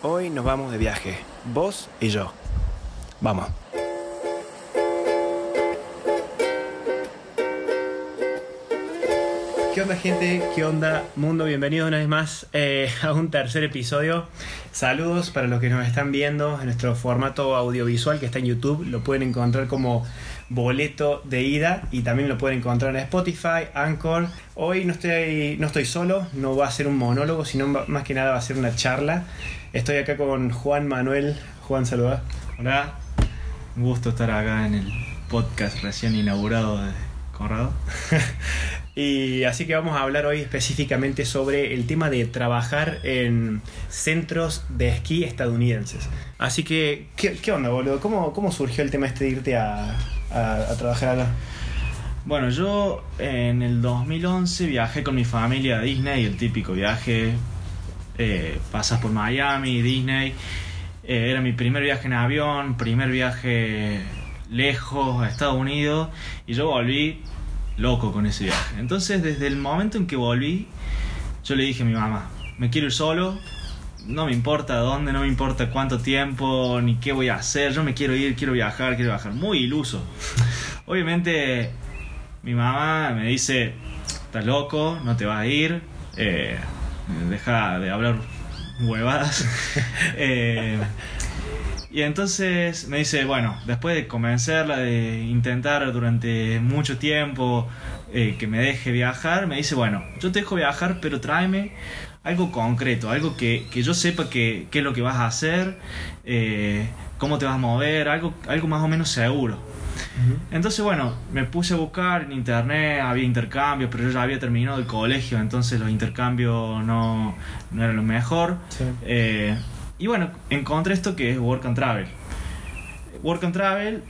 Hoy nos vamos de viaje, vos y yo. Vamos. ¿Qué onda gente? ¿Qué onda mundo? Bienvenido una vez más eh, a un tercer episodio. Saludos para los que nos están viendo en nuestro formato audiovisual que está en YouTube. Lo pueden encontrar como boleto de ida y también lo pueden encontrar en Spotify, Anchor. Hoy no estoy, no estoy solo, no va a ser un monólogo, sino más que nada va a ser una charla. Estoy acá con Juan Manuel. Juan, saluda. Hola, un gusto estar acá en el podcast recién inaugurado de Conrado. Y así que vamos a hablar hoy específicamente sobre el tema de trabajar en centros de esquí estadounidenses. Así que, ¿qué, qué onda, boludo? ¿Cómo, ¿Cómo surgió el tema este de irte a, a, a trabajar acá? Bueno, yo en el 2011 viajé con mi familia a Disney, el típico viaje, eh, pasas por Miami, Disney, eh, era mi primer viaje en avión, primer viaje lejos a Estados Unidos y yo volví loco con ese viaje. Entonces desde el momento en que volví, yo le dije a mi mamá, me quiero ir solo, no me importa dónde, no me importa cuánto tiempo, ni qué voy a hacer, yo me quiero ir, quiero viajar, quiero viajar. Muy iluso. Obviamente mi mamá me dice, estás loco, no te vas a ir, eh, deja de hablar huevadas. Eh, y entonces me dice, bueno, después de convencerla, de intentar durante mucho tiempo eh, que me deje viajar, me dice, bueno, yo te dejo viajar, pero tráeme algo concreto, algo que, que yo sepa que, qué es lo que vas a hacer, eh, cómo te vas a mover, algo, algo más o menos seguro. Entonces, bueno, me puse a buscar en internet, había intercambios, pero yo ya había terminado el colegio, entonces los intercambios no, no eran lo mejor. Sí. Eh, y bueno, encontré esto que es Work and Travel. Work and Travel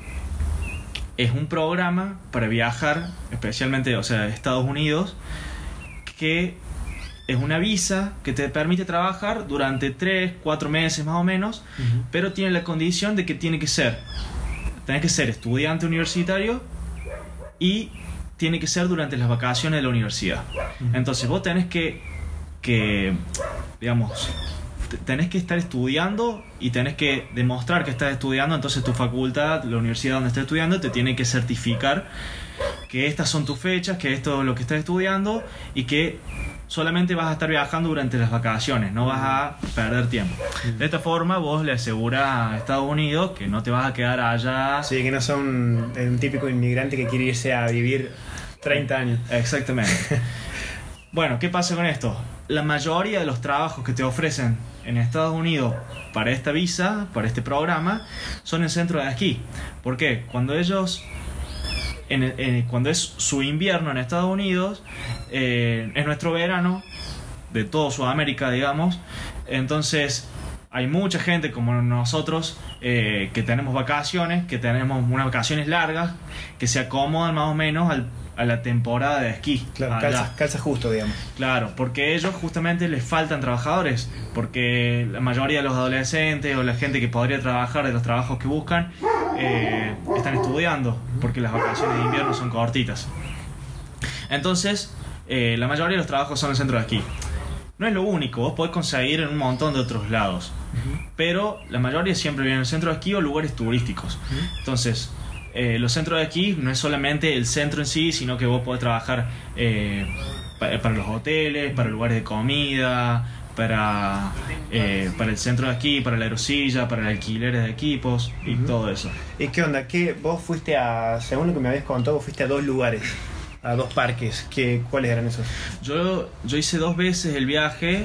es un programa para viajar, especialmente, o sea, a Estados Unidos, que es una visa que te permite trabajar durante 3, 4 meses más o menos, pero tiene la condición de que tiene que ser, tenés que ser estudiante universitario y tiene que ser durante las vacaciones de la universidad. Entonces vos tenés que, que digamos, tenés que estar estudiando y tenés que demostrar que estás estudiando, entonces tu facultad, la universidad donde estás estudiando, te tiene que certificar que estas son tus fechas, que esto es lo que estás estudiando y que solamente vas a estar viajando durante las vacaciones, no vas a perder tiempo. De esta forma vos le aseguras a Estados Unidos que no te vas a quedar allá. Sí, que no son un típico inmigrante que quiere irse a vivir 30 años. Exactamente. Bueno, ¿qué pasa con esto? La mayoría de los trabajos que te ofrecen en Estados Unidos para esta visa, para este programa, son en centro de esquí. ¿Por qué? Cuando ellos, en en- cuando es su invierno en Estados Unidos, eh, es nuestro verano de todo Sudamérica, digamos. Entonces, hay mucha gente como nosotros eh, que tenemos vacaciones, que tenemos unas vacaciones largas, que se acomodan más o menos al- a la temporada de esquí. Claro, calza, calza justo, digamos. Claro, porque ellos justamente les faltan trabajadores, porque la mayoría de los adolescentes o la gente que podría trabajar de los trabajos que buscan eh, están estudiando, porque las vacaciones de invierno son cortitas. Entonces, eh, la mayoría de los trabajos son en el centro de esquí. No es lo único, vos podés conseguir en un montón de otros lados, pero la mayoría siempre viene en el centro de esquí o lugares turísticos. Entonces, eh, los centros de esquí no es solamente el centro en sí, sino que vos podés trabajar eh, pa- para los hoteles, para lugares de comida, para, eh, para el centro de esquí, para la aerosilla, para el alquiler de equipos y todo eso. ¿Y qué onda? ¿Qué, vos fuiste a, según lo que me habías contado, vos fuiste a dos lugares, a dos parques. ¿Qué, ¿Cuáles eran esos? Yo, yo hice dos veces el viaje.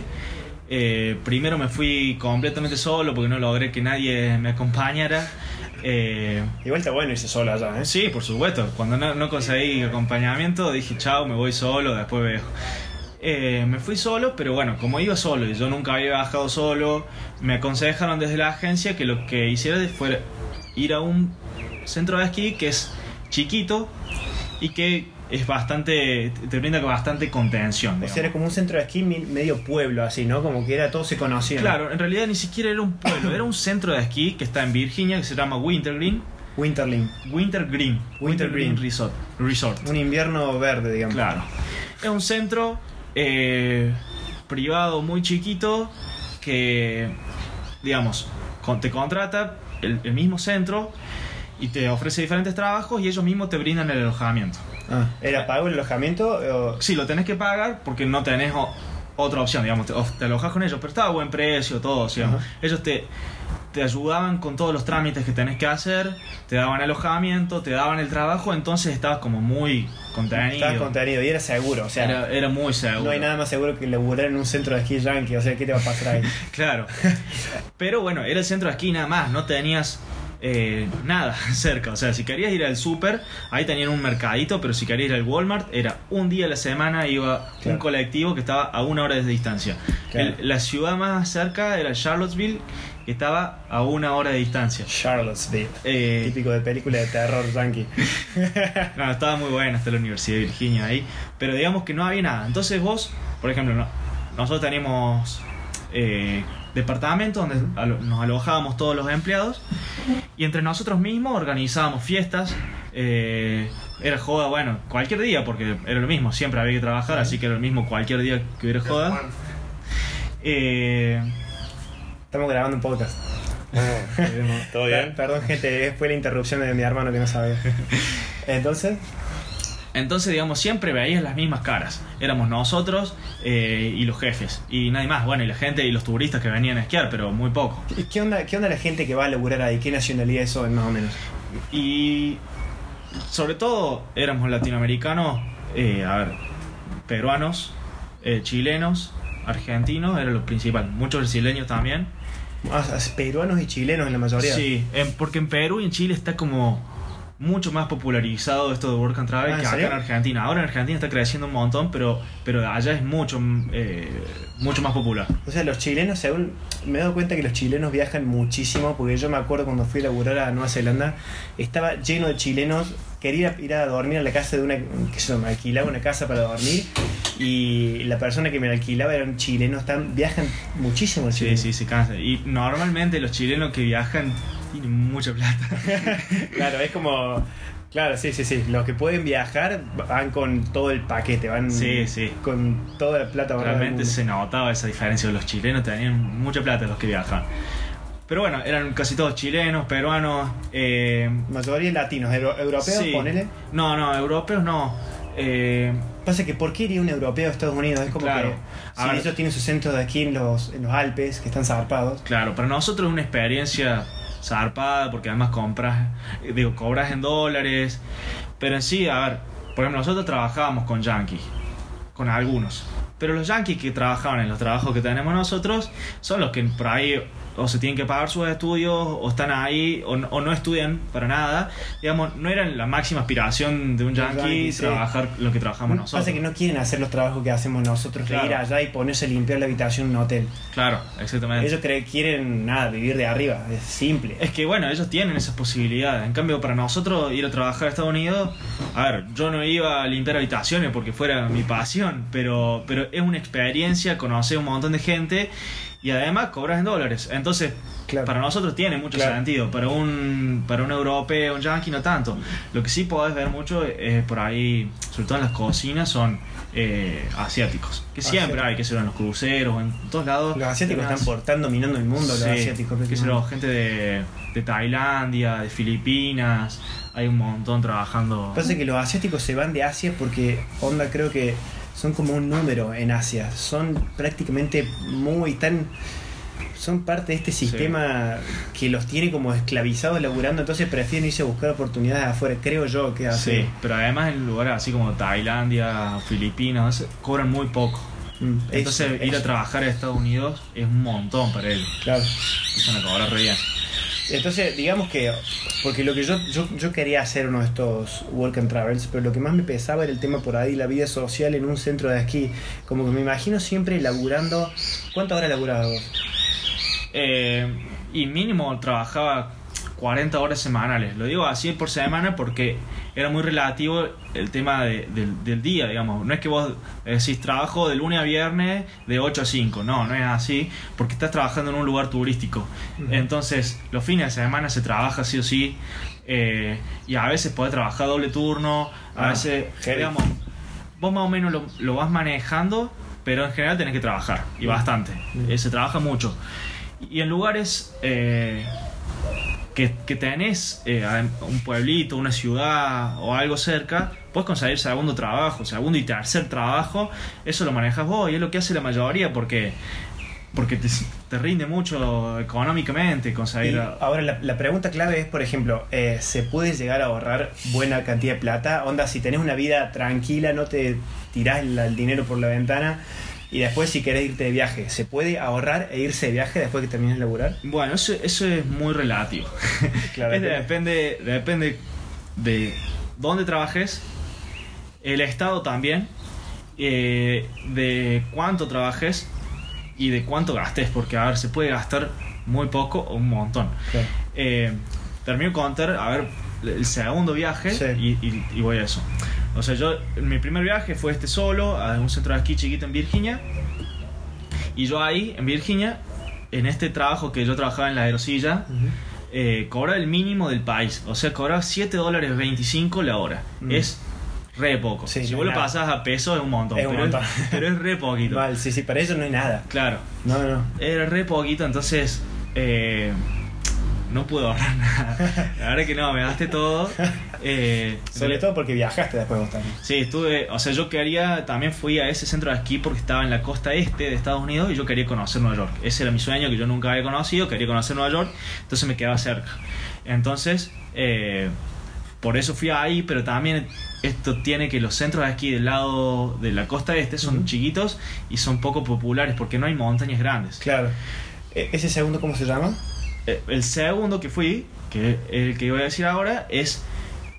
Eh, primero me fui completamente solo porque no logré que nadie me acompañara. Eh, Igual está bueno irse solo allá, ¿eh? Sí, por supuesto. Cuando no, no conseguí acompañamiento dije, chao, me voy solo, después veo. Eh, me fui solo, pero bueno, como iba solo y yo nunca había viajado solo, me aconsejaron desde la agencia que lo que hiciera fuera ir a un centro de esquí que es chiquito y que es bastante, te brinda bastante contención. O digamos. sea, era como un centro de esquí medio pueblo, así, ¿no? Como que era todo se conocía. Claro, en realidad ni siquiera era un pueblo, era un centro de esquí que está en Virginia que se llama Wintergreen. Winterling. Wintergreen. Wintergreen. Resort. Resort. Un invierno verde, digamos. Claro. Es un centro eh, privado muy chiquito que digamos, te contrata el, el mismo centro y te ofrece diferentes trabajos y ellos mismos te brindan el alojamiento. Ah, ¿Era pago el alojamiento? O... Sí, lo tenés que pagar porque no tenés otra opción, digamos, te, te alojas con ellos, pero estaba a buen precio, todo, o sea, ellos te, te ayudaban con todos los trámites que tenés que hacer, te daban alojamiento, te daban el trabajo, entonces estabas como muy contenido. Estaba contenido y era seguro, o sea, era, era muy seguro. no hay nada más seguro que laburar en un centro de esquí yankee, o sea, ¿qué te va a pasar ahí? Claro. Pero bueno, era el centro de esquí nada más, no tenías eh, nada cerca. O sea, si querías ir al súper, ahí tenían un mercadito, pero si querías ir al Walmart, era un día a la semana iba Claro. un colectivo que estaba a una hora de distancia. Claro. El- la ciudad más cerca era Charlottesville, que estaba a una hora de distancia. Charlottesville. Eh, Típico de película de terror yankee. No, estaba muy buena hasta la Universidad de Virginia ahí. Pero digamos que no había nada. Entonces vos, por ejemplo, no- nosotros teníamos eh, departamentos donde nos alojábamos todos los empleados y entre nosotros mismos organizábamos fiestas. eh, era joda, bueno, cualquier día, porque era lo mismo, siempre había que trabajar, así que era lo mismo cualquier día que hubiera joda. Eh, Estamos grabando un podcast. ¿Todo Per- bien? Perdón, gente, fue la interrupción de mi hermano que no sabía. Entonces, Entonces, digamos, siempre veías las mismas caras. Éramos nosotros eh, y los jefes. Y nadie más. Bueno, y la gente y los turistas que venían a esquiar, pero muy poco. ¿qué- ¿qué onda, ¿qué onda la gente que va a laburar ahí? ¿Qué nacionalidad son más o menos? Y sobre todo éramos latinoamericanos, eh, a ver, peruanos, eh, chilenos, argentinos, era lo principal. Muchos brasileños también. Ah, peruanos y chilenos en la mayoría. Sí, en- porque en Perú y en Chile está como mucho más popularizado esto de Work and Travel Ah, ¿en que acá serio? en Argentina. Ahora en Argentina está creciendo un montón, pero, pero allá es mucho, eh, mucho más popular. O sea, los chilenos, según. Me he dado cuenta que los chilenos viajan muchísimo, porque yo me acuerdo cuando fui a laburar a Nueva Zelanda, estaba lleno de chilenos. Quería ir a dormir a la casa de una. que se me alquilaba una casa para dormir, y la persona que me la alquilaba era un chileno. Están, viajan muchísimo los Sí, chilenos. sí, se cansa. Y normalmente los chilenos que viajan tienen mucha plata. Claro, es como. Claro, sí, sí, sí. Los que pueden viajar van con todo el paquete, van Sí, sí. con toda la plata Realmente se notaba esa diferencia. Los chilenos tenían mucha plata los que viajan. Pero bueno, eran casi todos chilenos, peruanos. Eh, Mayoría latinos, euro- europeos, sí. ponele. No, no, europeos no. Eh, Pasa que ¿por qué iría un europeo a Estados Unidos? Es como Claro. que si ver. ellos tienen sus centros de esquí en los, en los Alpes, que están zarpados. claro, para nosotros es una experiencia zarpada porque además compras, eh, digo, cobras en dólares. Pero en sí, a ver, por ejemplo, nosotros trabajábamos con yankees, con algunos. Pero los yankees que trabajaban en los trabajos que tenemos nosotros son los que por ahí o se tienen que pagar sus estudios o están ahí o, no- o no estudian para nada. Digamos, no era la máxima aspiración de un yankee yankee, sí. trabajar lo que trabajamos nosotros. Pasa que no quieren hacer los trabajos que hacemos nosotros, de Claro. ir allá y ponerse a limpiar la habitación en un hotel. Claro, exactamente. Ellos creen, quieren nada, vivir de arriba, es simple. Es que bueno, ellos tienen esas posibilidades. En cambio, para nosotros ir a trabajar a Estados Unidos, a ver, yo no iba a limpiar habitaciones porque fuera mi pasión, pero, pero es una experiencia, conocer un montón de gente y además cobras en dólares. Entonces, Claro. para nosotros tiene mucho Claro. sentido. Para un, para un europeo, un yankee, no tanto. Lo que sí podés ver mucho es por ahí, sobre todo en las cocinas, son eh, asiáticos. Que siempre hay, que ser en los cruceros, en todos lados. Los asiáticos están por, están dominando el mundo, los asiáticos. sé yo, gente de, de Tailandia, de Filipinas, hay un montón trabajando. Pasa que los asiáticos se van de Asia porque, onda, creo que son como un número en Asia. Son prácticamente muy tan. Son parte de este sistema que los tiene como esclavizados laburando, entonces prefieren irse a buscar oportunidades afuera. Creo yo que así. Sí, pero además en lugares así como Tailandia, Filipinas, cobran muy poco. Mm, es- Entonces ir a trabajar a Estados Unidos es un montón para ellos. Claro. Empiezan a cobrar re bien. Entonces, digamos que, porque lo que yo, yo, yo quería hacer uno de estos work and travels, pero lo que más me pesaba era el tema por ahí, la vida social en un centro de esquí. Como que me imagino siempre laburando. ¿Cuántas horas laburabas vos? Eh, y mínimo trabajaba 40 horas semanales. Lo digo así por semana porque era muy relativo el tema de- del, del día, digamos. No es que vos decís trabajo de lunes a viernes de 8 a 5. No, no es así porque estás trabajando en un lugar turístico. Entonces, los fines de semana se trabaja sí o sí. eh, y a veces podés trabajar doble turno. A Ah, veces, heavy. digamos, vos más o menos lo, lo vas manejando, pero en general tenés que trabajar y bastante. Eh, se trabaja mucho. Y en lugares eh, que, que tenés eh, un pueblito, una ciudad o algo cerca, puedes conseguir segundo trabajo, segundo y tercer trabajo. Eso lo manejas vos y es lo que hace la mayoría porque, porque te, te rinde mucho económicamente conseguir. Y ahora la, la pregunta clave es, por ejemplo, eh, ¿se puede llegar a ahorrar buena cantidad de plata? Onda, si tenés una vida tranquila, no te tirás el, el dinero por la ventana y después si querés irte de viaje, ¿se puede ahorrar e irse de viaje después que termines de laburar? Bueno, eso, eso es muy relativo. Claro, Es de- depende, depende de dónde trabajes, el estado también, eh, de cuánto trabajes y de cuánto gastes, porque a ver, se puede gastar muy poco o un montón. Claro. Eh, termino de contar, a ver, el segundo viaje Sí. y, y- y voy a eso. O sea, yo, mi primer viaje fue este solo, a un centro de esquí chiquito en Virginia. Y yo ahí, en Virginia, en este trabajo que yo trabajaba en la aerosilla, eh, cobraba el mínimo del país. O sea, cobraba 7 dólares 25 la hora. Mm. Es re poco. Sí, si no vos es lo pasas a peso es un montón. Es un pero, montón. pero es re poquito. Mal, sí, sí, para eso no hay nada. Claro. No, no. Era re poquito, entonces eh, no pude ahorrar nada. La verdad que no, me gasté todo. Eh, Sobre todo porque viajaste después vos también. Sí, estuve, o sea, yo quería, también fui a ese centro de esquí porque estaba en la costa este de Estados Unidos y yo quería conocer Nueva York. Ese era mi sueño que yo nunca había conocido, quería conocer Nueva York, entonces me quedaba cerca. Entonces, eh, por eso fui ahí, pero también esto tiene que los centros de esquí del lado de la costa este son chiquitos y son poco populares porque no hay montañas grandes. Claro. E- ¿Ese segundo cómo se llama? Eh, El segundo que fui, que el que voy a decir ahora, es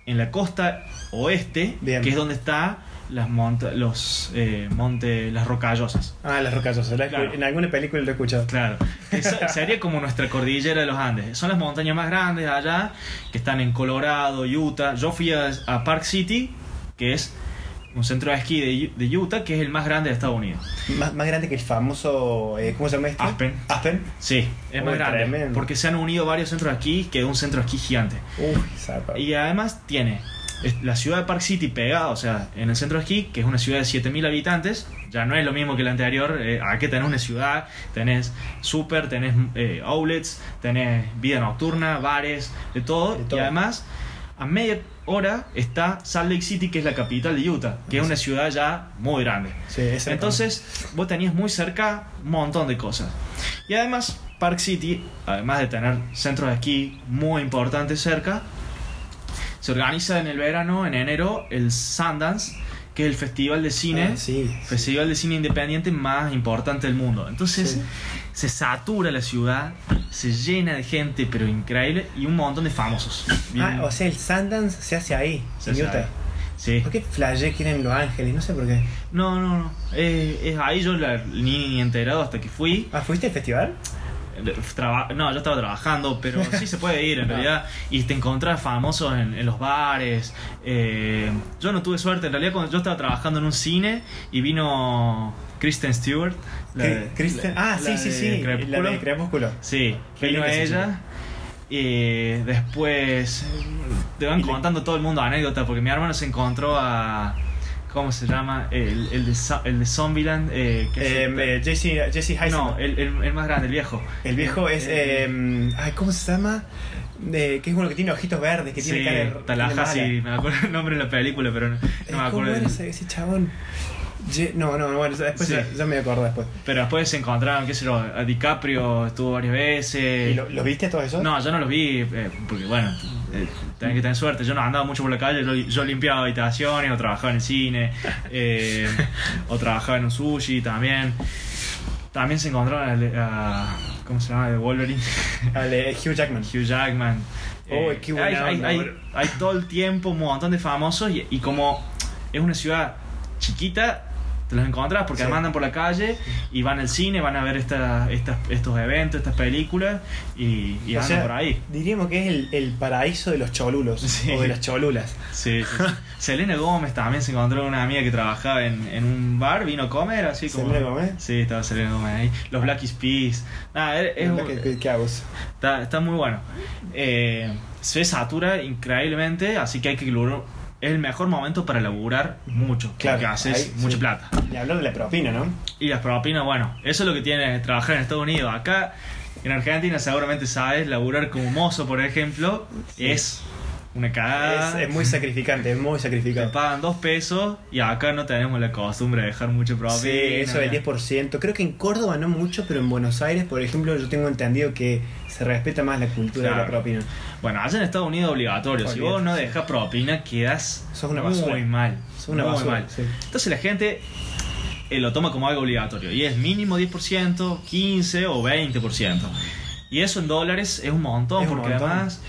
en la costa oeste, Bien. que es donde está las monta los eh, montes, las rocallosas. Ah, las rocallosas. La- Claro. En alguna película lo he escuchado. Claro, Eso sería como nuestra cordillera de los Andes. Son las montañas más grandes allá, que están en Colorado, Utah. Yo fui a, a Park City, que es un centro de esquí de, de Utah, que es el más grande de Estados Unidos. Más, más grande que el famoso. eh, ¿Cómo se llama este? Aspen. Aspen. Sí, es más grande. tremendo. Porque se han unido varios centros de esquí, que es un centro de esquí gigante. Uy. Y además tiene la ciudad de Park City pegada, o sea, en el centro de esquí, que es una ciudad de 7000 habitantes, ya no es lo mismo que la anterior. Eh, aquí tenés una ciudad, tenés super, tenés eh, outlets, tenés vida nocturna, bares, de todo. De todo. Y además, a media hora está Salt Lake City, que es la capital de Utah, que es una ciudad ya muy grande. Sí, Entonces, vos tenías muy cerca un montón de cosas. Y además, Park City, además de tener centros de esquí muy importantes cerca, se organiza en el verano, en enero, el Sundance, que es el festival de cine, Ah, sí. festival de cine independiente más importante del mundo. Entonces, Sí. Se satura la ciudad, se llena de gente, pero increíble, y un montón de famosos. Bien- Ah, o sea, el Sundance se hace ahí, se en hace Utah. ahí. Sí. ¿Por qué flashé que en Los Ángeles? No sé por qué. No, no, no. Eh, es ahí yo la, ni, ni enterado hasta que fui. Ah, ¿fuiste al festival? Traba- no, yo estaba trabajando, pero sí se puede ir en realidad. Y te encontrás famosos en, en los bares. Eh, yo no tuve suerte, en realidad cuando yo estaba trabajando en un cine y vino Kristen Stewart. la de- Kristen. la- Ah, la sí, sí, sí. Crepúsculo. La de Crepúsculo. Sí, vino esa ella. Y después te van contando todo el mundo anécdotas porque mi hermano se encontró a. ¿Cómo se llama? El, el, de, el de Zombieland. Eh, es Eh, el- eh, Jesse, Jesse Eisenberg. no, el, el- el más grande, el viejo. El viejo es. Eh, eh, ay, ¿Cómo se llama? De, que es uno que tiene ojitos verdes, que sí, tiene cara de- Tallahassee, me acuerdo el nombre de la película, pero no, no mala. me Eh, ¿Cómo acuerdo. era ese, ese chabón? No, no, bueno, después Sí. ya, ya me acuerdo después. Pero después se encontraron, qué sé yo, a DiCaprio estuvo varias veces. ¿Y lo, lo viste todo eso? No, yo no los vi, eh, porque bueno, eh, tenés que tener suerte. Yo no andaba mucho por la calle, yo, yo limpiaba habitaciones, o trabajaba en el cine, eh, o trabajaba en un sushi también. También se encontraron al- a, ¿cómo se llama? De Wolverine, Al de Hugh Jackman. Hugh Jackman. Oh, Eh, qué buena hay, hay- onda, hay- boludo. hay todo el tiempo un montón de famosos y, y como es una ciudad chiquita, te los encontrás porque Sí. andan por la calle y van al cine, van a ver esta, estas- estos eventos, estas películas y, y andan sea, por ahí. Diríamos que es el, el paraíso de los cholulos. Sí. O de las cholulas. Sí. Selena Gómez también se encontró con una amiga que trabajaba en, en un bar, vino a comer, así como. ¿Selena Gómez? Sí, estaba Selena Gómez ahí. Los Black Peas. Nada, es, es- ¿Qué, qué- qué hago? está, está muy bueno. Eh, se satura increíblemente, así que hay que. Es el mejor momento para laburar mucho, Claro, porque haces ahí, mucha sí. plata. Y hablar de la propina, ¿no? Y las propinas, bueno, eso es lo que tiene trabajar en Estados Unidos. Acá En Argentina seguramente sabes, laburar como mozo, por ejemplo, es una cagada. Es, es muy sacrificante, es muy Te sacrificante. pagan dos pesos y acá no tenemos la costumbre de dejar mucho propina. Sí, eso del 10%. Creo que en Córdoba no mucho, pero en Buenos Aires, por ejemplo, yo tengo entendido que se respeta más la cultura de la propina. Bueno, allá en Estados Unidos es obligatorio. Si vos no dejas propina, quedas Sos una basura. muy mal. Sos una muy basura, mal. sí. Entonces la gente eh, lo toma como algo obligatorio. Y es mínimo 10%, 15% o 20%. Y eso en dólares es un montón, Es un porque montón. además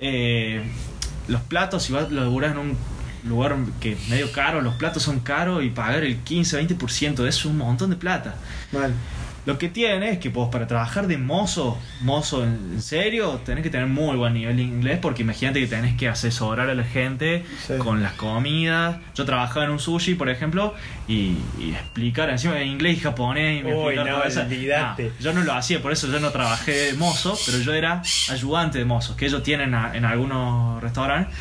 eh, los platos, si vas, lo laburás en un lugar que es medio caro, los platos son caros y pagar el 15-20% de eso es un montón de plata. Lo que tiene es que vos para trabajar de mozo, mozo en, serio, tenés que tener muy buen nivel de inglés porque imagínate que tenés que asesorar a la gente Sí. con las comidas. Yo trabajaba en un sushi, por ejemplo, y, y explicar encima en inglés y japonés y me Uy, no, yo no lo hacía, por eso yo no trabajé de mozo, pero yo era ayudante de mozos, que ellos tienen a- en algunos restaurantes.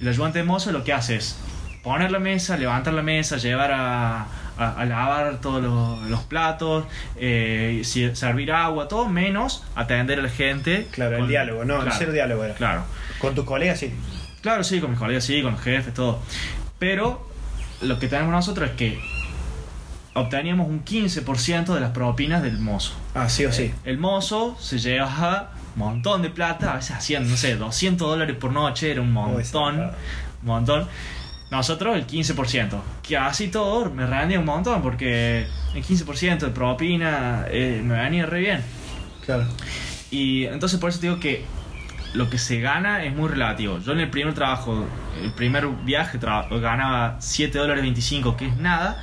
El ayudante de mozo lo que hace es poner la mesa, levantar la mesa, llevar a, a- a lavar todos los, los platos, eh, si- servir agua, todo menos atender a la gente. Claro, el con- diálogo, no, el claro, cero diálogo era. Claro. Con tus colegas, sí. Claro, sí, con mis colegas, sí, con los jefes, todo. Pero lo que tenemos nosotros es que obteníamos un 15% de las propinas del mozo. Ah, sí o sí. El mozo se llevaba un montón de plata, a veces hacían, no sé, 200 dólares por noche, era un montón, un montón. Nosotros el 15%, que así todo me rendía un montón porque el 15% de propina eh, me venía re bien. Claro. Y entonces por eso te digo que lo que se gana es muy relativo. Yo en el primer trabajo, el primer viaje ganaba 7 dólares 25, que es nada.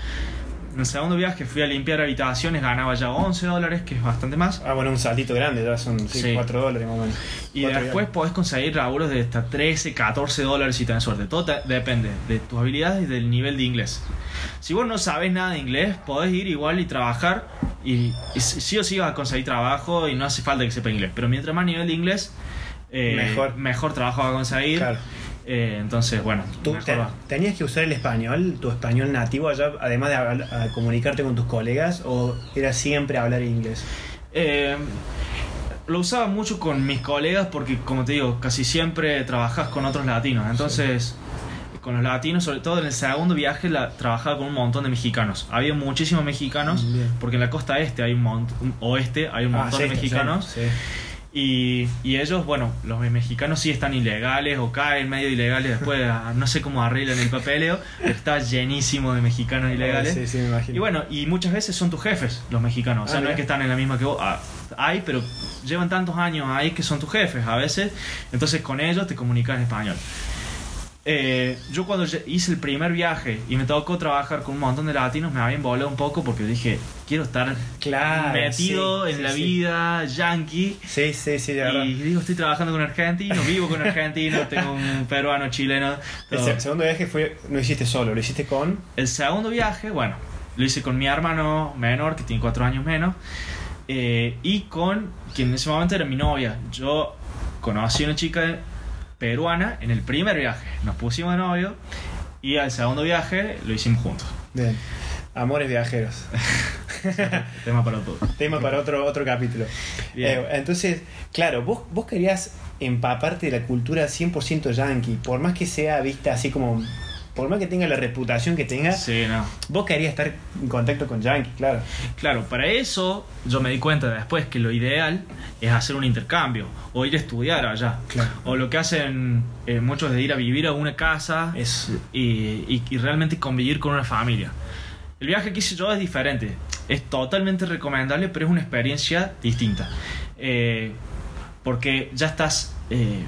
En el segundo viaje fui a limpiar habitaciones, ganaba ya 11 dólares, que es bastante más. Ah, bueno, un saltito grande, ya son sí, Sí. 4 dólares más o menos. Y después podés conseguir laburos de hasta 13, 14 dólares si tenés suerte. Todo te- depende de tus habilidades y del nivel de inglés. Si vos no sabes nada de inglés, podés ir igual y trabajar. Y, y sí o sí vas a conseguir trabajo y no hace falta que sepa inglés. Pero mientras más nivel de inglés, eh, Mejor. mejor trabajo va a conseguir. Claro. Eh, entonces, bueno, ¿Tú mejor te- va. tenías que usar el español, tu español nativo allá, además de hablar- comunicarte con tus colegas, o era siempre hablar inglés? Eh, lo usaba mucho con mis colegas porque, como te digo, casi siempre trabajas con otros latinos. Entonces, con los latinos, sobre todo en el segundo viaje, la, trabajaba con un montón de mexicanos. Había muchísimos mexicanos, Bien. porque en la costa este hay un montón, oeste hay un Ah, montón sí, de mexicanos. sí, Y, y ellos, bueno, los mexicanos sí están ilegales o caen medio ilegales después, no sé cómo arreglan el papeleo, pero está llenísimo de mexicanos sí. ilegales. Sí, sí, me imagino. Y bueno, y muchas veces son tus jefes, los mexicanos. O sea, Ah, no es que están en la misma que vos. Ah, hay, pero llevan tantos años ahí que son tus jefes a veces. Entonces con ellos te comunicas en español. Eh, yo cuando hice el primer viaje y me tocó trabajar con un montón de latinos, me había embolado un poco porque dije, quiero estar Claro, metido sí, en sí, la sí. vida yankee. Sí, sí, sí, de verdad. Y digo, estoy trabajando con argentinos, vivo con argentinos, tengo un peruano, chileno. El todo. se- segundo viaje fue, no hiciste solo, lo hiciste con... El segundo viaje, bueno, lo hice con mi hermano menor, que tiene cuatro años menos, eh, y con quien en ese momento era mi novia. Yo conocí a una chica peruana en el primer viaje, nos pusimos de novio, y al segundo viaje lo hicimos juntos. Bien. Amores viajeros. Tema para todo. Tema para otro, otro capítulo. Eh, entonces, claro, vos, vos querías empaparte de la cultura 100% yankee, por más que sea vista así como... Por más que tenga la reputación que tenga, Sí, no. vos querías estar en contacto con yankee, claro. Claro, para eso yo me di cuenta después que lo ideal es hacer un intercambio o ir a estudiar allá. Claro. O lo que hacen eh, muchos de ir a vivir a una casa Es- y, y- y realmente convivir con una familia. El viaje que hice yo es diferente. Es totalmente recomendable, pero es una experiencia distinta. Eh, porque ya estás... eh,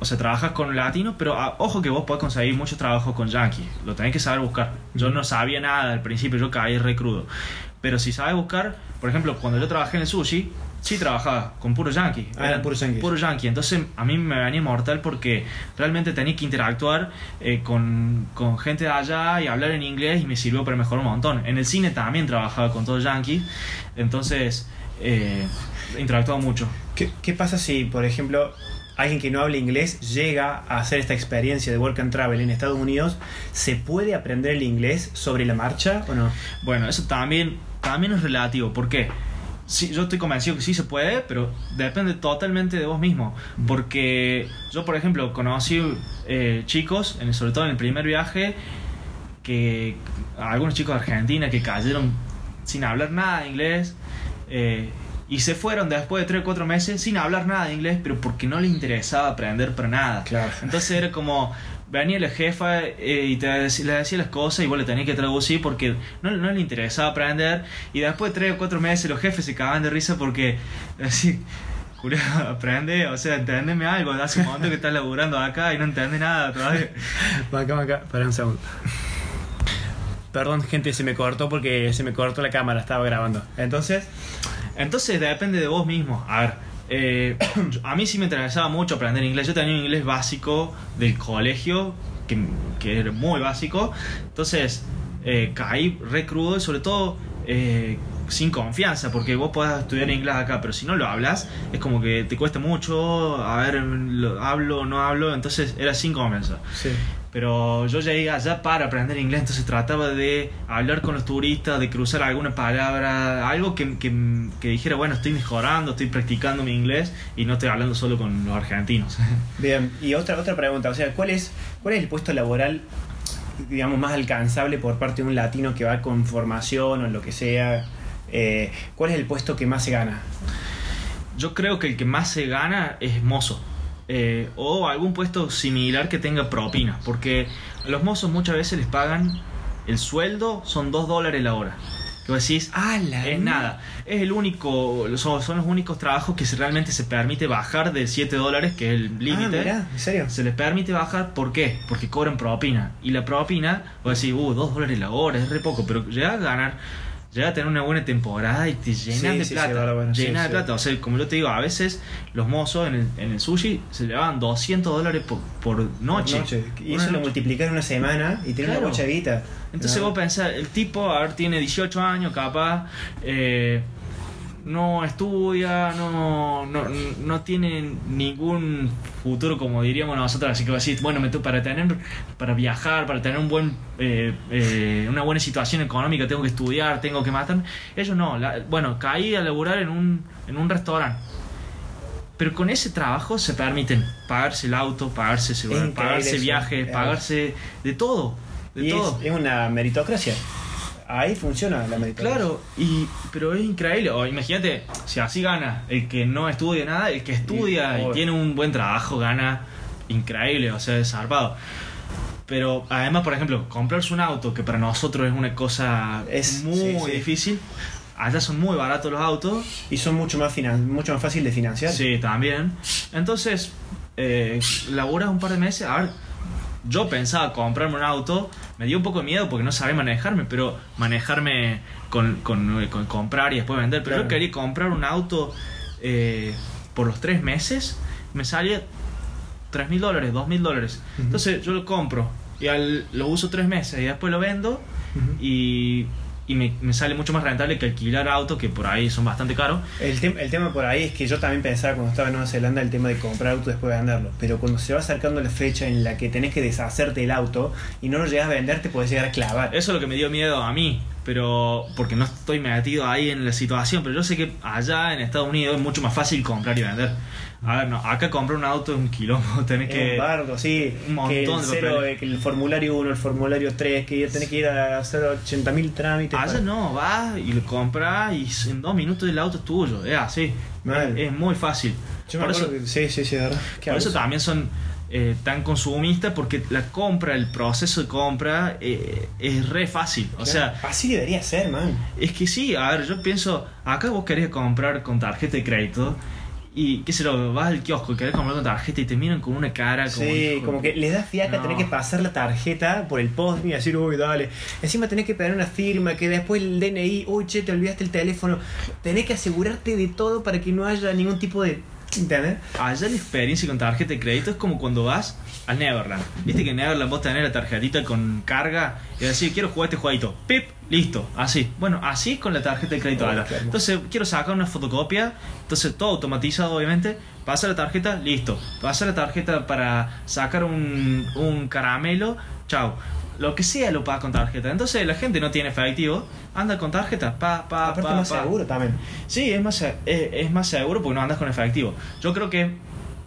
o sea, trabajas con latinos, pero ah, ojo que vos podés conseguir mucho trabajo con yankees. Lo tenés que saber buscar. Yo no sabía nada al principio, yo caí re crudo. Pero si sabes buscar, por ejemplo, cuando yo trabajé en el sushi, sí trabajaba con puro yankee. Ah, eran puros yankees. Puro yankee. Entonces a mí me venía mortal porque realmente tenía que interactuar eh, con, con gente de allá y hablar en inglés y me sirvió para mejorar un montón. En el cine también trabajaba con todos yankees. Entonces eh, interactuaba mucho. ¿Qué, qué pasa si, por ejemplo, alguien que no habla inglés llega a hacer esta experiencia de work and travel en Estados Unidos? ¿Se puede aprender el inglés sobre la marcha o no? Bueno, eso también, también es relativo. ¿Por qué? sí, yo estoy convencido que sí se puede, pero depende totalmente de vos mismo. Porque yo, por ejemplo, conocí eh, chicos, en, sobre todo en el primer viaje, que algunos chicos de Argentina que cayeron sin hablar nada de inglés. eh, y se fueron después de 3 o 4 meses sin hablar nada de inglés, pero porque no les interesaba aprender para nada. Claro. Entonces era como, venía la jefa eh, y te le decía las cosas y vos le tenías que traducir porque no, no le interesaba aprender. Y después de 3 o 4 meses los jefes se cagaban de risa porque, así, Julio, aprende, o sea, entendeme algo. Hace un momento que estás laburando acá y no entiende nada todavía. Acá, acá, para un segundo. Perdón, gente, se me cortó porque se me cortó la cámara, estaba grabando. Entonces, Entonces depende de vos mismo. A ver, eh, a mí sí me interesaba mucho aprender inglés. Yo tenía un inglés básico del colegio, que, que era muy básico. Entonces eh, caí re crudo y sobre todo eh, sin confianza, porque vos podés estudiar inglés acá, pero si no lo hablas, es como que te cuesta mucho. A ver, lo, hablo o no hablo. Entonces era sin confianza. sí. Pero yo llegué allá para aprender inglés, entonces trataba de hablar con los turistas, de cruzar alguna palabra, algo que, que, que dijera, bueno, estoy mejorando, estoy practicando mi inglés y no estoy hablando solo con los argentinos. Bien, y otra, otra pregunta, o sea, ¿cuál es, ¿cuál es el puesto laboral, digamos, más alcanzable por parte de un latino que va con formación o lo que sea? Eh, ¿Cuál es el puesto que más se gana? Yo creo que el que más se gana es mozo. Eh, o algún puesto similar que tenga propina, porque a los mozos muchas veces les pagan el sueldo, son 2 dólares la hora. Que vos decís, es nada. Es el único, son, son los únicos trabajos que se- realmente se permite bajar de 7 dólares, que es el Ah, límite. mirá, ¿en serio? se les permite bajar, ¿por qué? Porque cobran propina. Y la propina, vos decís, uh, 2 dólares la hora, es re poco, pero llega a ganar, llega a tener una buena temporada y te llenas Sí, de sí, plata. ahora bueno, sí, llenas de plata. O sea, como yo te digo, a veces los mozos en el, en el sushi se llevaban 200 dólares por, por noche. Y eso lo noche. multiplicar en una semana y tiene Claro. una mucha guita. Entonces No. vos pensás, el tipo, a ver, tiene 18 años capaz, eh, no estudia, no, no, no tiene ningún futuro como diríamos nosotros, así que vos decís, bueno, me tengo- para tener, para viajar, para tener un buen, eh, eh, una buena situación económica, tengo que estudiar, tengo que matarme. Ellos no, la- bueno, caí a laburar en un, en un restaurante. Pero con ese trabajo se permiten pagarse el auto, pagarse, seguro, pagarse eso. viajes, Es- pagarse de todo. De Y es, todo. es una meritocracia. Ahí funciona la meritocracia. Claro, y, pero es increíble. O imagínate, si así gana el que no estudia nada, el que estudia Y- tiene un buen trabajo gana increíble, o sea, es zarpado. Pero además, por ejemplo, comprarse un auto, que para nosotros es una cosa Es- muy sí, sí. difícil, allá son muy baratos los autos. Y son mucho más, finan mucho más fácil de financiar. Sí, también. Entonces, eh, laburas un par de meses. A ver, yo pensaba comprarme un auto. Me dio un poco de miedo porque no sabía manejarme, pero manejarme con, con- con comprar y después vender. Pero Claro. yo quería comprar un auto eh, por los tres meses. Me salía 3 mil dólares, 2 mil dólares. Entonces yo lo compro y al- lo uso tres meses y después lo vendo y, y me, me sale mucho más rentable que alquilar autos que por ahí son bastante caros. El, tem- el tema por ahí es que yo también pensaba cuando estaba en Nueva Zelanda el tema de comprar auto después venderlo. Pero cuando se va acercando la fecha en la que tenés que deshacerte el auto y no lo llegas a vender, te puedes llegar a clavar. Eso es lo que me dio miedo a mí, pero porque no estoy metido ahí en la situación, pero yo sé que allá en Estados Unidos es mucho más fácil comprar y vender. A ver, no, acá comprar un auto es un quilombo, tenés Es que... un bardo, sí. un montón que el, de cero, papeles. eh, que el formulario 1, el formulario 3, que tenés que ir a hacer 80.000 trámites. Allá para- no, vas y lo compras y en dos minutos el auto es tuyo, es así. Es, es muy fácil. Yo me por eso, acuerdo que- sí, sí, sí, de verdad. Por eso abuso. también son eh, tan consumistas porque la compra, el proceso de compra eh, es re fácil. O sea, Así debería ser, man. Es que sí, a ver, yo pienso, acá vos querés comprar con tarjeta de crédito y qué sé yo, vas al kiosco y querés comprar con tarjeta y te miran con una cara como... Sí, hijo como que les da fiaca No. tener que pasar la tarjeta por el post y decir, uy, dale. Encima tenés que pedir una firma, que después el DNI, uy, che, te olvidaste el teléfono. Tenés que asegurarte de todo para que no haya ningún tipo de. ¿Entendés? Allá la experiencia con tarjeta de crédito es como cuando vas al Neverland. Viste que en Neverland vos tenés la tarjetita con carga y decís, quiero jugar este jueguito. Pip, listo, así. Bueno, así con la tarjeta de crédito Oh. Entonces, quiero sacar una fotocopia. Entonces, todo automatizado, obviamente. Pasa la tarjeta, listo. Pasa la tarjeta para sacar un, un caramelo, chao. Lo que sea lo pagas con tarjeta. Entonces, la gente no tiene efectivo. anda con tarjeta, pa, pa, Aparte pa, más pa. seguro también. Sí, es más, es, es más seguro porque no andas con efectivo. Yo creo que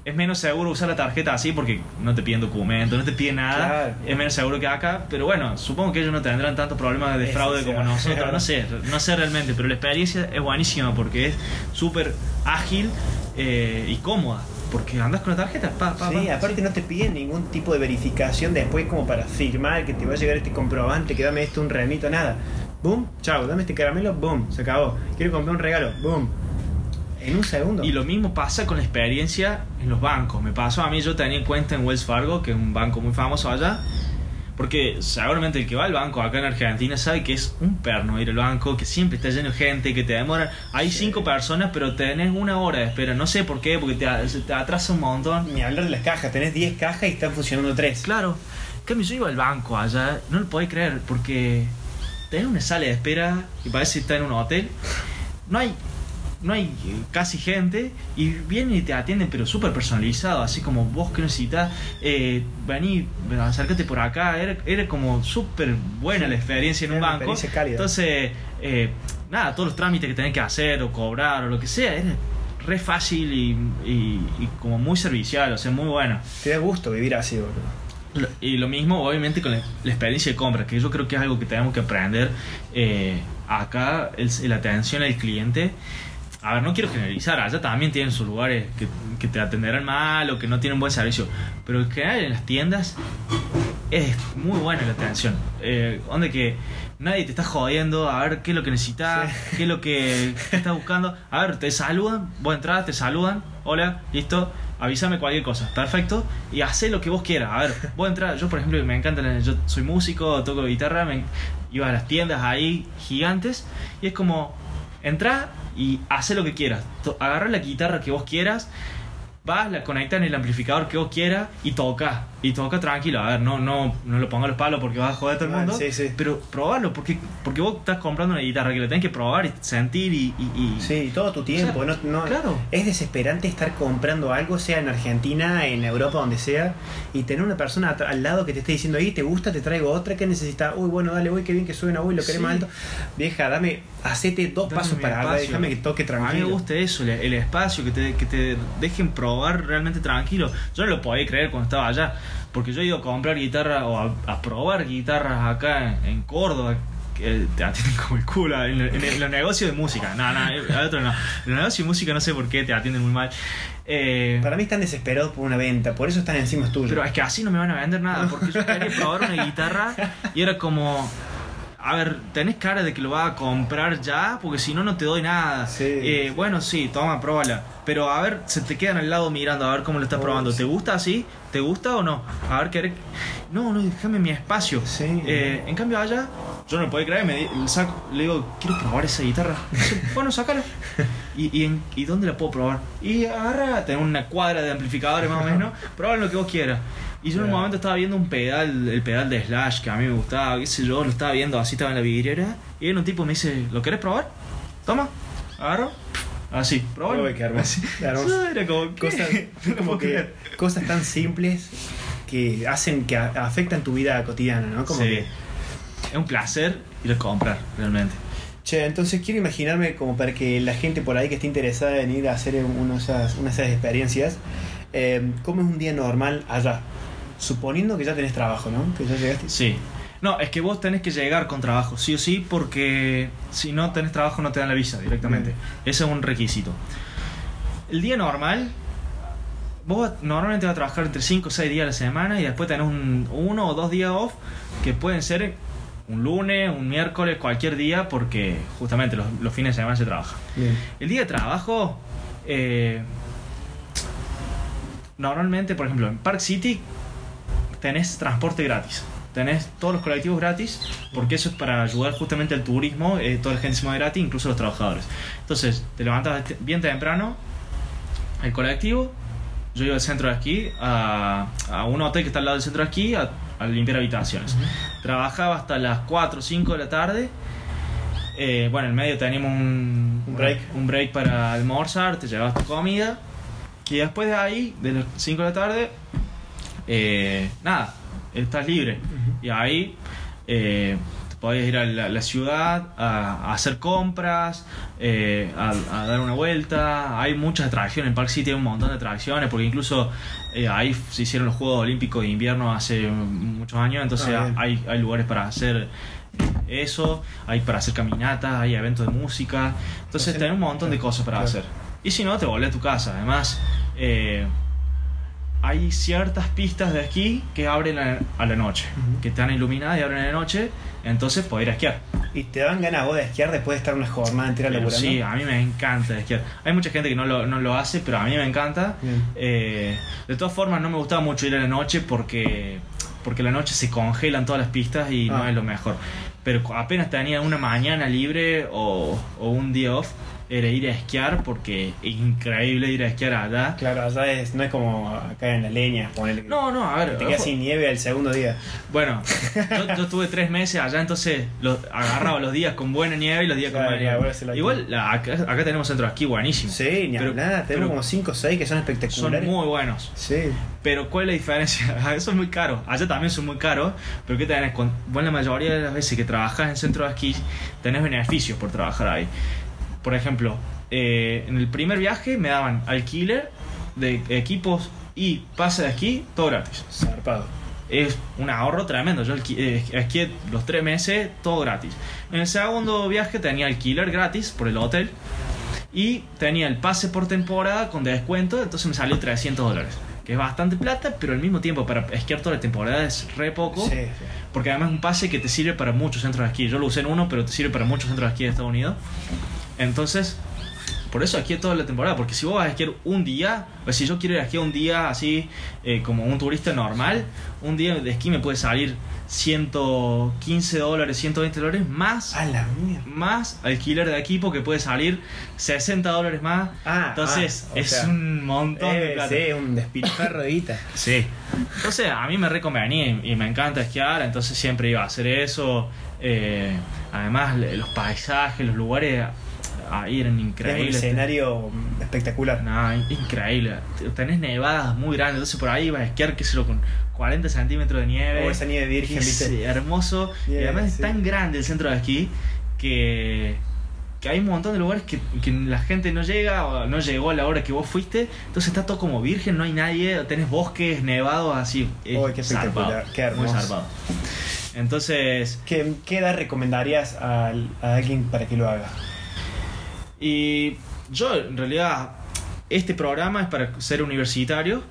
es menos seguro usar la tarjeta así porque no te piden documento, no te piden nada. Claro. Es menos seguro que acá, pero bueno, supongo que ellos no tendrán tantos problemas de fraude sí, como ah, nosotros. No sé, no sé realmente, pero la experiencia es buenísima porque es súper ágil eh, y cómoda. Porque andas con la tarjeta, pa, pa, Sí, pa. aparte no te piden ningún tipo de verificación después como para firmar que te va a llegar este comprobante, que dame esto un remito, nada. Boom, chao, dame este caramelo, boom, se acabó. Quiero comprar un regalo, boom. En un segundo. Y lo mismo pasa con la experiencia en los bancos. Me pasó a mí, yo tenía cuenta en Wells Fargo, que es un banco muy famoso allá. Porque seguramente el que va al banco acá en Argentina sabe que es un perno ir al banco, que siempre está lleno de gente, que te demora. Hay Sí. cinco personas, pero tenés una hora de espera. No sé por qué, porque te, te atrasa un montón. Ni hablar de las cajas, tenés 10 cajas y están funcionando 3. Claro, en cambio yo iba al banco allá, no lo podés creer, porque tenés una sala de espera y parece que está en un hotel. No hay, no hay eh, casi gente y vienen y te atienden, pero súper personalizado, así como vos que necesitas, eh, vení, acércate por acá. Era, era como súper buena la experiencia en un Era banco. experiencia cálida. Entonces, eh, nada, todos los trámites que tenés que hacer o cobrar o lo que sea, era re fácil y, y- y como muy servicial, o sea, muy bueno. Te da gusto vivir así, boludo. Y lo mismo, obviamente, con la, la experiencia de compra, que yo creo que es algo que tenemos que aprender eh, acá, el, la atención al cliente. A ver, no quiero generalizar, allá también tienen sus lugares que, que te atenderán mal o que no tienen buen servicio, pero en general en las tiendas es muy buena la atención. Eh, donde que nadie te está jodiendo a ver qué es lo que necesitas, qué es lo que estás buscando. A ver, te saludan, vos entras, te saludan, hola, listo, avísame cualquier cosa, perfecto, y hacé lo que vos quieras. A ver, vos entras, yo por ejemplo me encanta, yo soy músico, toco guitarra, me, iba a las tiendas ahí gigantes, y es como, entra y hacé lo que quieras, agarra la guitarra que vos quieras, vas, la conectas en el amplificador que vos quieras y toca. Y toca tranquilo. A ver, no, no, no lo ponga a los palos porque vas a joder a todo el mundo. sí, sí. Pero probalo, porque, porque vos estás comprando una guitarra que la tenés que probar y sentir y. y- y- Sí, todo tu tiempo. O sea, no, no- claro. Es desesperante estar comprando algo, sea en Argentina, en Europa, donde sea, y tener una persona al lado que te esté diciendo, ahí te gusta, te traigo otra, que necesitas? Uy, bueno, dale, uy, qué bien que suena, uy, lo querés Sí. alto. Vieja, dame, hacete dos Dame pasos para espacio. déjame que toque A mí me tranquilo. gusta eso, el, el espacio, que te, que te dejen probar realmente tranquilo. Yo no lo podía creer cuando estaba allá, porque yo he ido a comprar guitarra o a, a probar guitarras acá en, en Córdoba. Que te atienden como el culo en, en- en los negocios de música. No, no, al otro no. En los negocios de música no sé por qué te atienden muy mal. Eh, Para mí están desesperados por una venta, por eso están encima tuyos. pero es que así no me van a vender nada, porque yo quería probar una guitarra y era como, a ver, tenés cara de que lo vas a comprar ya, porque si no, no te doy nada. Sí. Eh, bueno, sí, toma, pruébala. Pero a ver, se te quedan al lado mirando a ver cómo lo estás Oh, probando. sí. ¿Te gusta así? ¿Te gusta o no? A ver, ¿querés? No, no, déjame mi espacio. Sí. Eh, en cambio, allá, yo no lo puedo creer, me di- le, saco, le digo, quiero probar esa guitarra. Bueno, sácala. ¿Y, y, en- ¿Y dónde la puedo probar? Y agarra, tengo una cuadra de amplificadores más o menos, probar lo que vos quieras. Y yo en un momento estaba viendo un pedal, el pedal de Slash, que a mí me gustaba, qué sé yo, lo estaba viendo así, estaba en la vidriera. Y viene un tipo y me dice, ¿lo querés probar? Toma, agarro. Así, probalo. Uy, qué hermoso, Así. qué hermoso. Yo era como, ¿qué? cosas, como que, tan simples que hacen que afectan tu vida cotidiana, ¿no? Como Sí. que, Es un placer ir a comprar, realmente. Che, entonces quiero imaginarme como para que la gente por ahí que esté interesada en ir a hacer unas unas esas experiencias, eh, ¿cómo es un día normal allá? Suponiendo que ya tenés trabajo, ¿no? Que ya llegaste. Sí. No, es que vos tenés que llegar con trabajo, sí o sí, porque si no tenés trabajo no te dan la visa directamente. Bien. Ese es un requisito. El día normal, vos normalmente vas a trabajar entre 5 o 6 días a la semana y después tenés un, uno o dos días off que pueden ser un lunes, un miércoles, cualquier día, porque justamente los, los fines de semana se trabaja. Bien. El día de trabajo, eh, normalmente, por ejemplo, en Park City tenés transporte gratis. Tenés todos los colectivos gratis, porque eso es para ayudar justamente al turismo. eh, toda la gente se mueve gratis, incluso los trabajadores. Entonces, te levantas bien temprano, el colectivo. Yo iba al centro de esquí, a, a un hotel que está al lado del centro de esquí, a, a limpiar habitaciones. Trabajaba hasta las 4 o 5 de la tarde. Eh, bueno, en medio teníamos un, Un break. un break para almorzar, te llevabas tu comida. Y después de ahí, de las 5 de la tarde, eh, nada, estás libre. Y ahí eh, podés ir a la, la ciudad a, a hacer compras, eh, a, a dar una vuelta. Hay muchas atracciones. En Park City hay un montón de atracciones, porque incluso eh, ahí se hicieron los Juegos Olímpicos de Invierno hace muchos años, entonces Ah, hay, hay lugares para hacer eso, hay para hacer caminatas, hay eventos de música. Entonces Entonces, tenés un montón de cosas para claro. hacer. Y si no, te volvés a tu casa. Además, eh, hay ciertas pistas de esquí que abren a, a la noche, Ujú. que están iluminadas y abren a la noche, entonces podés ir a esquiar. ¿Y te dan ganas vos de esquiar después de estar una jornada entera Pero laburando? sí, a mí me encanta esquiar. Hay mucha gente que no lo, no lo hace, pero a mí me encanta. Eh, de todas formas, no me gustaba mucho ir a la noche porque, porque la noche se congelan todas las pistas y no Ah. es lo mejor. Pero apenas tenía una mañana libre o, o un día off, era ir a esquiar porque es increíble ir a esquiar allá. Claro, allá es, no es como acá en la leña, ponele que No, no, a ver. te quedas sin nieve al segundo día. Bueno, yo, yo estuve tres meses allá, entonces lo, agarraba los días con buena nieve y los días Claro, con mala nieve. Igual la- acá, acá tenemos centro de esquí buenísimo. Sí, ni Pero- hablar, tenemos como 5 o 6 que son Son espectaculares. muy buenos. Sí, Pero ¿cuál es la diferencia? Eso es muy caro. Allá también son muy caros. Pero ¿qué tenés? Con, vos la mayoría de las veces que trabajas en centro de esquí, tenés beneficios por trabajar ahí. Por ejemplo, eh, en el primer viaje me daban alquiler de equipos y pase de esquí, todo gratis. zarpado. Es un ahorro tremendo. Yo eh, esquié los tres meses, todo gratis. En el segundo viaje tenía alquiler gratis por el hotel. Y tenía el pase por temporada con descuento, entonces me salió 300 dólares. Que es bastante plata, pero al mismo tiempo para esquiar toda la temporada es re poco. Sí, sí. Porque además es un pase que te sirve para muchos centros de esquí. Yo lo usé en uno, pero te sirve para muchos centros de esquí de Estados Unidos. Entonces, por eso esquié toda la temporada. Porque si vos vas a esquiar un día, o si yo quiero ir a esquiar un día así, eh, como un turista normal, un día de esquí me puede salir 115 dólares, 120 dólares más A la más alquiler de equipo que puede salir 60 dólares más. Ah, Entonces ah, o es sea, un montón de plata. sí, un despilfarro de. Sí. Entonces a mí me reconvenía y, y me encanta esquiar, entonces siempre iba a hacer eso. Eh, además los paisajes, los lugares ahí eran Es un increíbles. escenario espectacular. No, in- increíble. Tenés nevadas muy grandes, entonces por ahí ibas a esquiar, qué sé yo, con 40 centímetros de nieve. O esa nieve virgen, Es ¿viste? hermoso. y Bien, además es sí. tan grande el centro de esquí que, que hay un montón de lugares que, que la gente no llega o no llegó a la hora que vos fuiste. Entonces está todo como virgen, no hay nadie. Tenés bosques nevados así. Es Uy, qué espectacular, zarpado, qué Muy hermoso. zarpado. Entonces, ¿Qué, qué edad recomendarías al- a, alguien para que lo haga? Y yo en realidad, este programa es para ser universitario.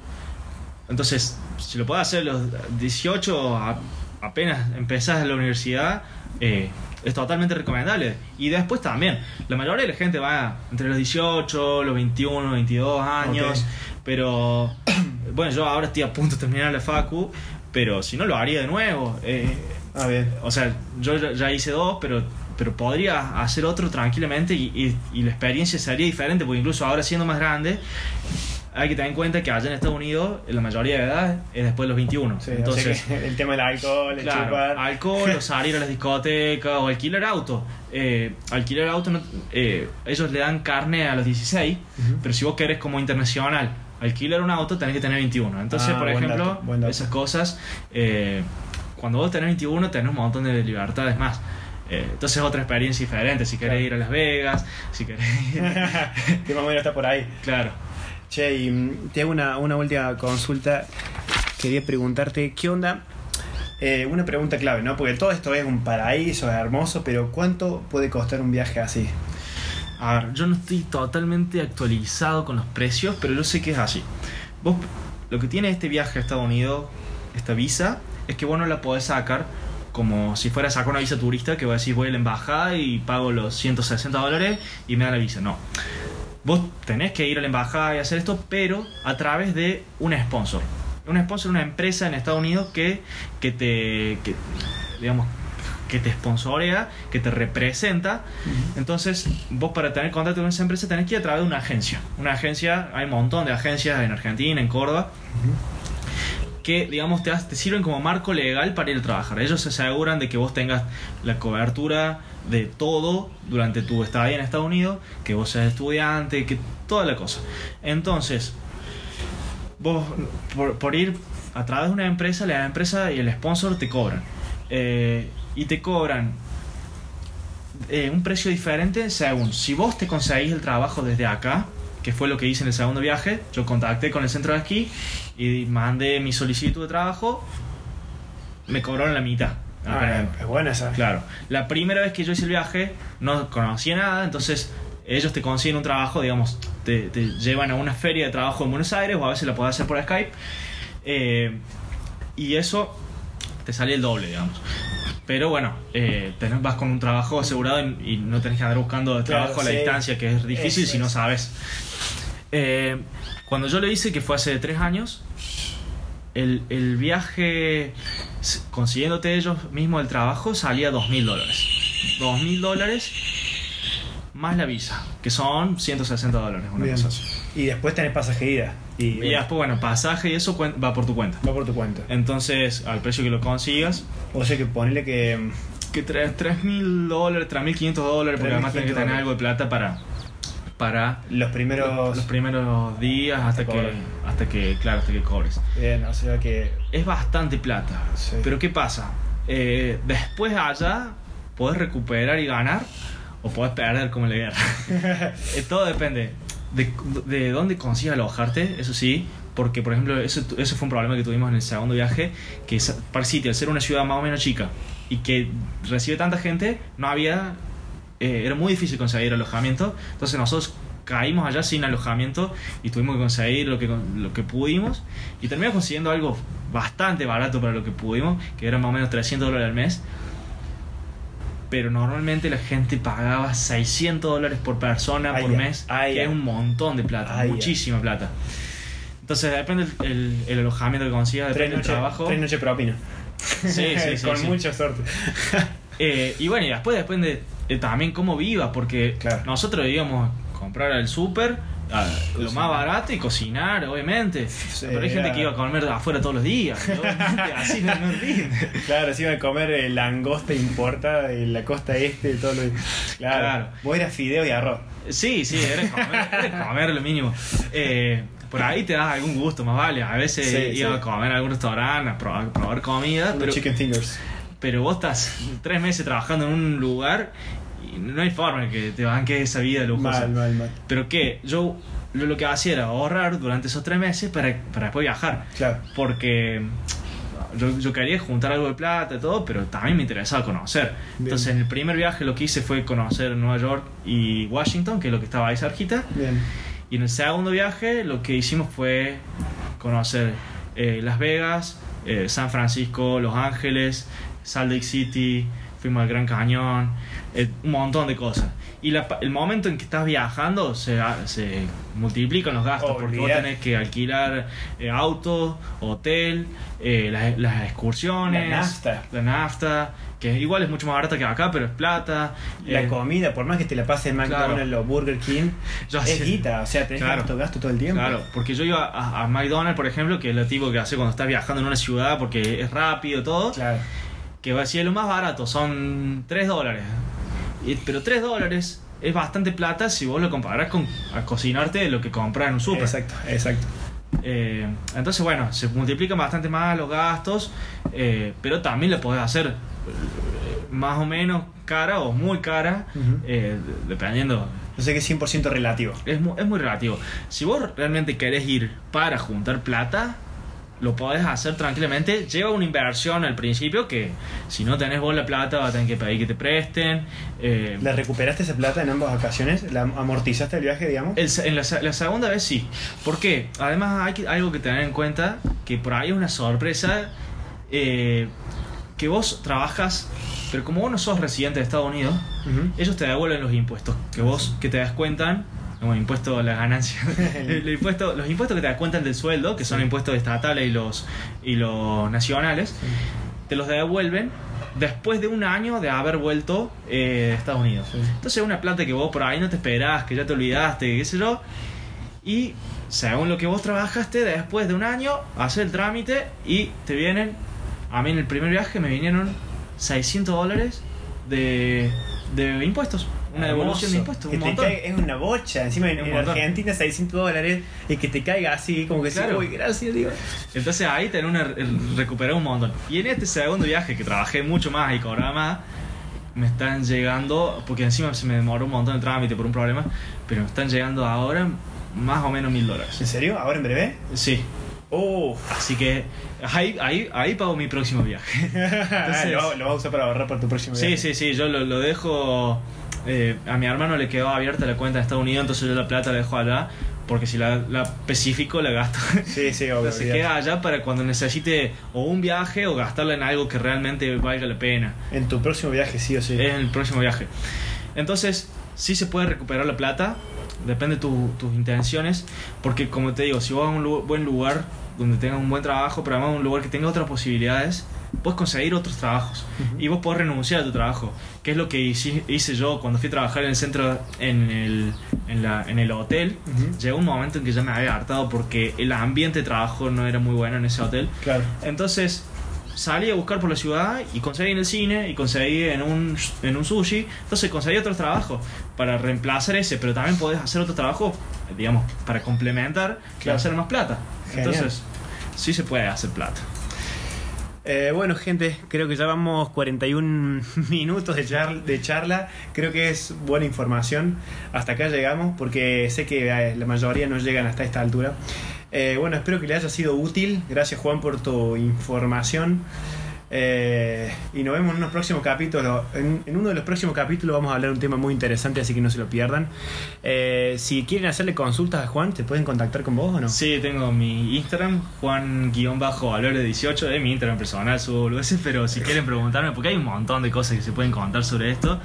Entonces, si lo puedes hacer a los 18, a- apenas empezás la universidad, eh, es totalmente recomendable. Y después también, la mayoría de la gente va entre los 18, los 21, 22 años, pero bueno, yo ahora estoy a punto de terminar la facu, pero si no lo haría de nuevo. eh, Ah, bien. o sea, yo ya, ya hice dos, pero, pero podría hacer otro tranquilamente y, y- y la experiencia sería diferente, porque incluso ahora siendo más grande, hay que tener en cuenta que allá en Estados Unidos la mayoría de edad es después de los 21. Sí, Entonces, o sea que el tema del alcohol, el Claro, chupar. alcohol o salir a las discotecas o alquilar auto. Eh, alquilar auto, no- eh, ellos le dan carne a los 16, Ujú. pero si vos querés como internacional alquilar un auto, tenés que tener 21. Entonces, Ah, por ejemplo, dato, buen dato. esas cosas, eh, cuando vos tenés 21, tenés un montón de libertades más. Eh, entonces es otra experiencia diferente. Si querés Claro. ir a Las Vegas, si querés ir... que más o menos está por ahí. claro. Che, y mm, te hago una, una última consulta. Quería preguntarte, ¿qué onda? Eh, una pregunta clave, ¿no? Porque todo esto es un paraíso, es hermoso, pero ¿cuánto puede costar un viaje así? A ver, yo no estoy totalmente actualizado con los precios, pero yo sé que es así. Vos, lo que tiene este viaje a Estados Unidos, esta visa, es que vos no la podés sacar como si fuera a sacar una visa turista, que vos decís voy a la embajada y pago los 160 dólares y me da la visa. No. Vos tenés que ir a la embajada y hacer esto, pero a través de un sponsor. Un sponsor, una empresa en Estados Unidos que, que te. que, digamos que te sponsorea, que te representa. Entonces, vos para tener contacto con esa empresa tenés que ir a través de una agencia. Una agencia, hay un montón de agencias en Argentina, en Córdoba, que, digamos, te, sirven como marco legal para ir a trabajar. Ellos se aseguran de que vos tengas la cobertura de todo durante tu estadía en Estados Unidos, que vos seas estudiante, que toda la cosa. Entonces, vos, por, por ir a través de una empresa, la empresa y el sponsor te cobran. Eh, y te cobran eh, un precio diferente según si vos te conseguís el trabajo desde acá, que fue lo que hice en el segundo viaje, yo contacté con el centro de esquí y mandé mi solicitud de trabajo, me cobraron la mitad. Ah, es buena esa. Claro, la primera vez que yo hice el viaje no conocía nada, entonces ellos te consiguen un trabajo, digamos, te, te llevan a una feria de trabajo en Buenos Aires o a veces la puedes hacer por Skype. eh, y eso te sale el doble, digamos. Pero bueno, eh, tenés- vas con un trabajo asegurado y, y no tenés que andar buscando Claro, trabajo a la sí. distancia, que es difícil Eso si no es. sabes. Eh, cuando yo lo hice, que fue hace tres años, el, el viaje consiguiéndote ellos mismos el trabajo salía dos mil dólares. Dos mil dólares más la visa, que son 160 dólares, una cosa así. Y después tenés pasaje ida. Y, Y después, bueno, pasaje y eso va por tu cuenta. va por tu cuenta. Entonces, al precio que lo consigas, O sea que ponele que. que 3 mil dólares, 3.500 dólares, porque además tienes que 3.500 tener algo de plata para, para Los primeros. los primeros días hasta que, cobrar. hasta que, claro, hasta que cobres. Bien, o sea que. Es bastante plata. Sí. Pero ¿qué pasa? Eh, después allá podés recuperar y ganar o podés perder como en la guerra. Eh, todo depende de, de dónde consigas alojarte, eso sí. Porque, por ejemplo, eso, eso fue un problema que tuvimos en el segundo viaje, que Park City, al ser una ciudad más o menos chica y que recibe tanta gente, no había... eh, era muy difícil conseguir alojamiento. Entonces nosotros caímos allá sin alojamiento y tuvimos que conseguir lo que, lo que pudimos. Y terminamos consiguiendo algo bastante barato para lo que pudimos, que era más o menos 300 dólares al mes. Pero normalmente la gente pagaba 600 dólares por persona Ay, por mes, Ay, que es un montón de plata, ya. muchísima plata. Entonces depende el, el- el alojamiento que consigas, depende del noches, trabajo. tres noches propina. Sí, sí, sí, Con sí. mucha suerte. Eh, y bueno, y después depende eh, también cómo vivas, porque Claro. nosotros íbamos a comprar al súper, a- lo más barato y cocinar, obviamente. Pero hay gente que iba a comer afuera todos los días, obviamente así no, no rinde. Claro, se iban a comer eh, langosta importada de la costa este, todo lo. Claro. Claro. Vos eras fideo y arroz. Sí, sí, era comer, lo mínimo. Eh, por ahí te das algún gusto, más vale. A veces Sí, iba sí. a comer a algún restaurante, a probar, probar comida, pero, chicken fingers. Pero vos estás tres meses trabajando en un lugar y no hay forma que te banques esa vida lujosa. Mal, mal, mal. Pero que yo lo, lo que hacía era ahorrar durante esos tres meses para, para después viajar. Claro. Porque yo, yo quería juntar algo de plata y todo, pero también me interesaba conocer. Bien. Entonces en el primer viaje lo que hice fue conocer Nueva York y Washington, que es lo que estaba ahí cerquita. Bien. Y en el segundo viaje lo que hicimos fue conocer eh, Las Vegas, eh, San Francisco, Los Ángeles, Salt Lake City, fuimos al Gran Cañón, eh, un montón de cosas. Y la el momento en que estás viajando se, se multiplican los gastos porque vos tenés que alquilar eh, auto, hotel, eh, las, las excursiones, La nafta. la nafta, que igual es mucho más barata que acá, pero es plata. La eh, comida, por más que te la pases en McDonald's Claro. o Burger King, Yo es hacía- guita. O sea, tenés Claro. gasto, gasto todo el tiempo. Claro, porque yo iba a, a McDonald's, por ejemplo, que es lo tipo que hace cuando estás viajando en una ciudad porque es rápido todo, Claro. Que va a decir lo más barato, son 3 dólares. Pero 3 dólares es bastante plata si vos lo comparás con a cocinarte lo que compras en un súper. Exacto, exacto. Eh, entonces, bueno, se multiplican bastante más los gastos, eh, pero también lo podés hacer eh, más o menos cara o muy cara, eh, dependiendo O sea que es 100% relativo. es muy, es muy relativo. Si vos realmente querés ir para juntar plata, lo podés hacer tranquilamente. Lleva una inversión al principio que si no tenés vos la plata vas a tener que pedir que te presten. Eh, ¿La recuperaste esa plata en ambas ocasiones? ¿La amortizaste el viaje, digamos? el en la, se- la segunda vez sí. ¿Por qué? Además hay que- algo que tener en cuenta, que por ahí es una sorpresa, eh, que vos trabajas, pero como vos no sos residente de Estados Unidos, ellos te devuelven los impuestos que vos que te descuentan como impuesto a la ganancia el impuesto, los impuestos que te descuentan del sueldo que son Sí. impuestos estatales y los y los nacionales te los devuelven después de un año de haber vuelto eh, de Estados Unidos. Sí. entonces es una plata que vos por ahí no te esperás que ya te olvidaste qué sé yo. Y según lo que vos trabajaste después de un año haces el trámite y te vienen a mí en el primer viaje me vinieron 600 dólares de, de impuestos una devolución de impuestos, Que un te caiga- es una bocha. Encima en, en. Argentina 600 dólares y que te caiga así, como que sí, Claro. uy, gracias, digo. Entonces ahí tenés una, el- recuperé un montón. Y en este segundo viaje, que trabajé mucho más y cobraba más, me están llegando, porque encima se me demoró un montón el trámite por un problema, pero me están llegando ahora más o menos mil dólares. ¿En serio? ¿Ahora en breve? Sí. Oh, Así que ahí, ahí, ahí pago mi próximo viaje. lo, lo vas a usar para ahorrar para tu próximo Sí, viaje. sí, sí, yo lo, lo dejo. Eh, a mi hermano le quedó abierta la cuenta de Estados Unidos, entonces yo la plata la dejo allá, porque si la, la especifico la gasto. Sí, sí, obvio. Se queda allá para cuando necesite o un viaje o gastarla en algo que realmente valga la pena. En tu próximo viaje, sí o sí. Es en el próximo viaje. Entonces, sí se puede recuperar la plata, depende de tu- tus intenciones, porque como te digo, si vas a un buen lugar donde tengas un buen trabajo, pero además un lugar que tenga otras posibilidades, puedes conseguir otros trabajos Ujú. y vos podés renunciar a tu trabajo, que es lo que hice, hice yo cuando fui a trabajar en el centro, en el, en la- en el hotel. Ujú. Llegó un momento en que ya me había hartado porque el ambiente de trabajo no era muy bueno en ese hotel. Claro. Entonces salí a buscar por la ciudad y conseguí en el cine y conseguí en un, en un sushi. Entonces conseguí otro trabajo para reemplazar ese, pero también podés hacer otro trabajo, digamos, para complementar y Claro. hacer más plata. Genial. Entonces, sí se puede hacer plata. Eh, bueno, gente, creo que ya vamos 41 minutos de, char- de charla. Creo que es buena información. Hasta acá llegamos porque sé que eh, la mayoría no llegan hasta esta altura. Eh, bueno, espero que le haya sido útil. Gracias, Juan, por tu información. Eh, y nos vemos en unos próximos capítulos. En, en uno de los próximos capítulos vamos a hablar de un tema muy interesante, así que no se lo pierdan. Eh, si quieren hacerle consultas a Juan, ¿te pueden contactar con vos o no? Sí, tengo mi Instagram, Juan-Valore18, es mi Instagram personal, subo boludeces, pero si quieren preguntarme, porque hay un montón de cosas que se pueden contar sobre esto,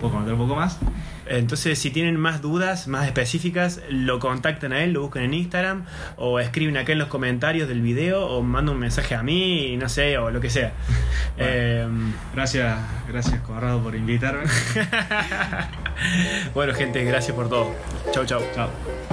puedo contar un poco más. Entonces, si tienen más dudas, más específicas, lo contactan a él, lo buscan en Instagram o escriben acá en los comentarios del video o mandan un mensaje a mí, no sé, o lo que sea. Eh, Gracias, gracias Corrado por invitarme. bueno, gente, gracias por todo. Chau, chau. Chao.